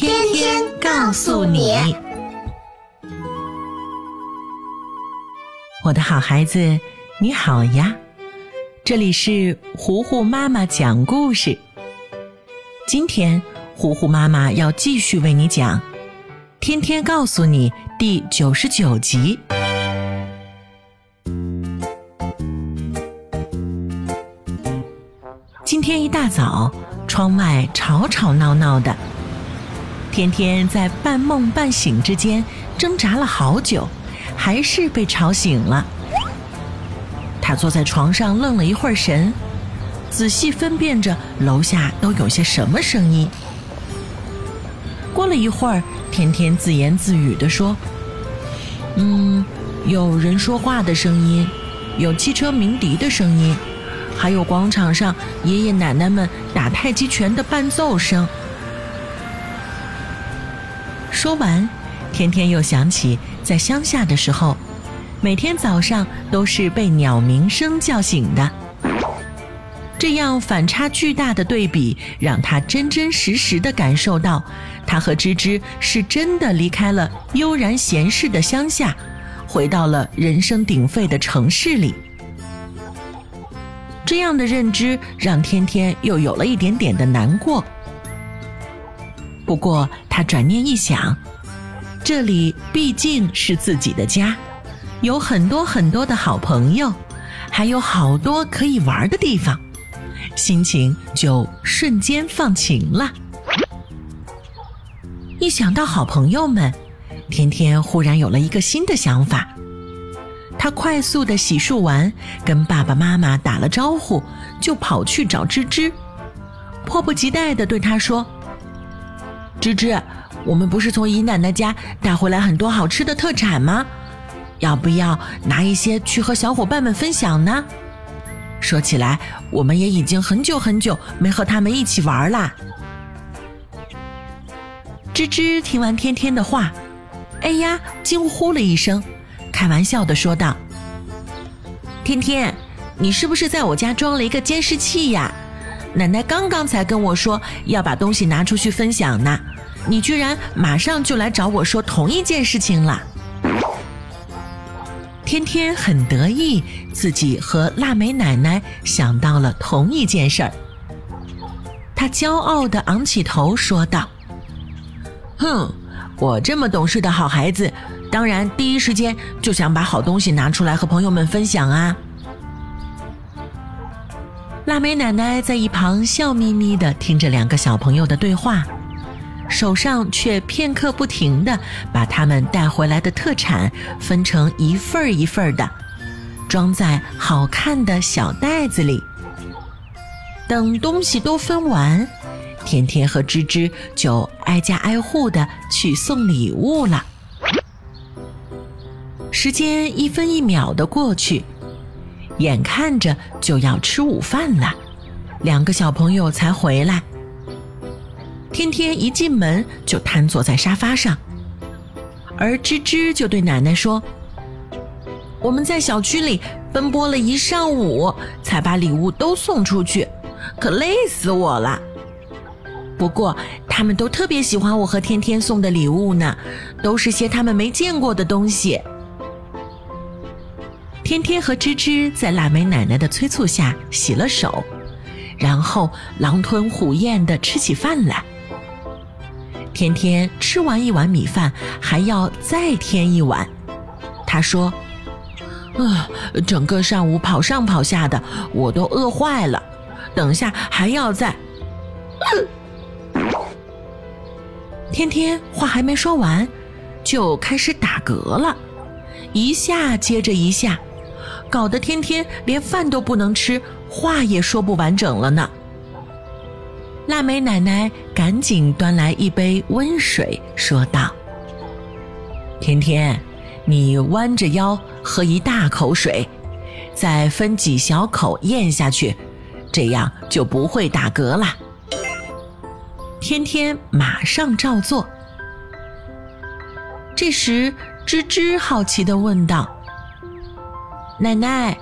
天天告诉你，我的好孩子，你好呀！这里是糊糊妈妈讲故事。今天，糊糊妈妈要继续为你讲《天天告诉你》第九十九集。今天一大早，窗外吵吵闹闹的。天天在半梦半醒之间挣扎了好久，还是被吵醒了。他坐在床上愣了一会儿神，仔细分辨着楼下都有些什么声音。过了一会儿，天天自言自语地说：“嗯，有人说话的声音，有汽车鸣笛的声音，还有广场上爷爷奶奶们打太极拳的伴奏声。”说完，天天又想起在乡下的时候，每天早上都是被鸟鸣声叫醒的。这样反差巨大的对比，让他真真实实的感受到，他和芝芝是真的离开了悠然闲适的乡下，回到了人声鼎沸的城市里。这样的认知让天天又有了一点点的难过。不过，他转念一想，这里毕竟是自己的家，有很多很多的好朋友，还有好多可以玩的地方，心情就瞬间放晴了。一想到好朋友们，天天忽然有了一个新的想法。他快速的洗漱完，跟爸爸妈妈打了招呼，就跑去找芝芝，迫不及待的对他说。芝芝，我们不是从姨奶奶家带回来很多好吃的特产吗？要不要拿一些去和小伙伴们分享呢？说起来，我们也已经很久很久没和他们一起玩啦。芝芝听完天天的话，哎呀，惊呼了一声，开玩笑的说道：“天天，你是不是在我家装了一个监视器呀？”奶奶刚刚才跟我说要把东西拿出去分享呢，你居然马上就来找我说同一件事情了。天天很得意，自己和腊梅奶奶想到了同一件事儿。他骄傲地昂起头说道：“哼，我这么懂事的好孩子，当然第一时间就想把好东西拿出来和朋友们分享啊。”腊梅奶奶在一旁笑眯眯地听着两个小朋友的对话，手上却片刻不停地把他们带回来的特产分成一份儿一份儿的，装在好看的小袋子里。等东西都分完，甜甜和芝芝就挨家挨户地去送礼物了。时间一分一秒地过去。眼看着就要吃午饭了，两个小朋友才回来。天天一进门就瘫坐在沙发上，而芝芝就对奶奶说：“我们在小区里奔波了一上午，才把礼物都送出去，可累死我了。不过他们都特别喜欢我和天天送的礼物呢，都是些他们没见过的东西。”天天和芝芝在腊梅奶奶的催促下洗了手，然后狼吞虎咽地吃起饭来。天天吃完一碗米饭，还要再添一碗。他说：“啊，整个上午跑上跑下的，我都饿坏了。等下还要再……”天天话还没说完，就开始打嗝了，一下接着一下。搞得天天连饭都不能吃，话也说不完整了呢。腊梅奶奶赶紧端来一杯温水，说道：“天天，你弯着腰喝一大口水，再分几小口咽下去，这样就不会打嗝了。天天马上照做。这时，吱吱好奇地问道：“奶奶，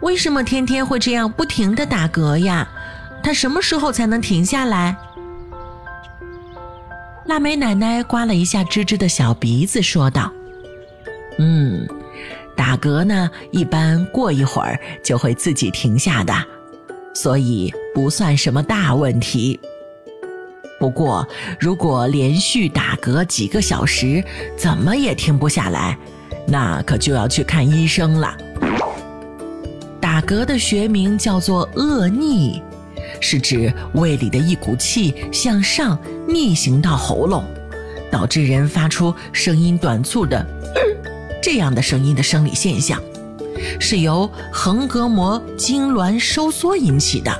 为什么天天会这样不停地打嗝呀？他什么时候才能停下来？”腊梅奶奶刮了一下吱吱的小鼻子，说道：“嗯，打嗝呢，一般过一会儿就会自己停下的，所以不算什么大问题。不过，如果连续打嗝几个小时，怎么也停不下来，那可就要去看医生了。打嗝的学名叫做恶逆。”是指胃里的一股气向上逆行到喉咙，导致人发出声音短促的 这样的声音的生理现象，是由横膈膜痉挛收缩引起的。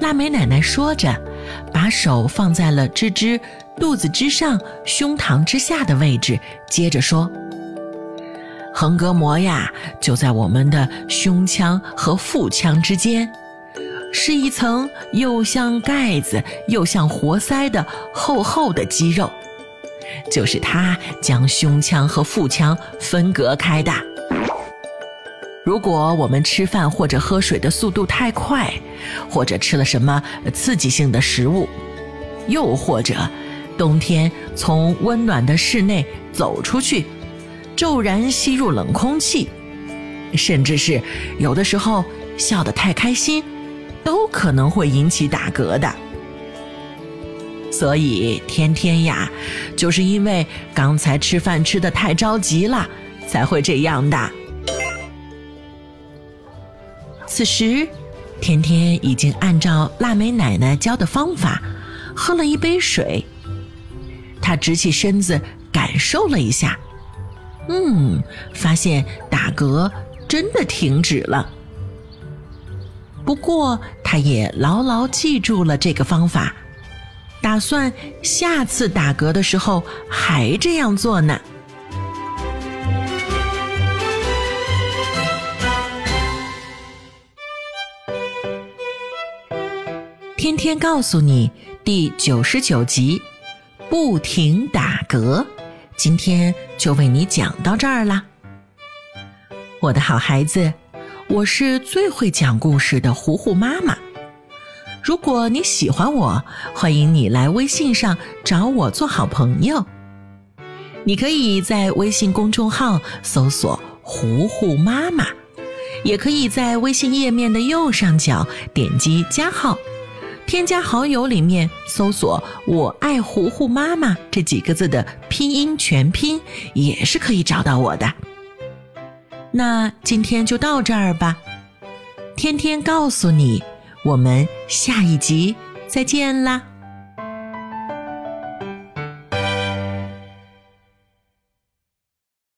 腊梅奶奶说着，把手放在了吱吱肚子之上、胸膛之下的位置，接着说：“横膈膜呀，就在我们的胸腔和腹腔之间。”是一层又像盖子又像活塞的厚厚的肌肉，就是它将胸腔和腹腔分隔开的。如果我们吃饭或者喝水的速度太快，或者吃了什么刺激性的食物，又或者冬天从温暖的室内走出去，骤然吸入冷空气，甚至是有的时候笑得太开心。都可能会引起打嗝的，所以天天呀，就是因为刚才吃饭吃的太着急了，才会这样的。此时，天天已经按照腊梅奶奶教的方法喝了一杯水，他直起身子感受了一下，嗯，发现打嗝真的停止了。不过，他也牢牢记住了这个方法，打算下次打嗝的时候还这样做呢。天天告诉你第九十九集，不停打嗝，今天就为你讲到这儿啦，我的好孩子。我是最会讲故事的糊糊妈妈。如果你喜欢我，欢迎你来微信上找我做好朋友。你可以在微信公众号搜索“糊糊妈妈”，也可以在微信页面的右上角点击加号，添加好友里面搜索“我爱糊糊妈妈”这几个字的拼音全拼，也是可以找到我的。那今天就到这儿吧，天天告诉你，我们下一集再见啦。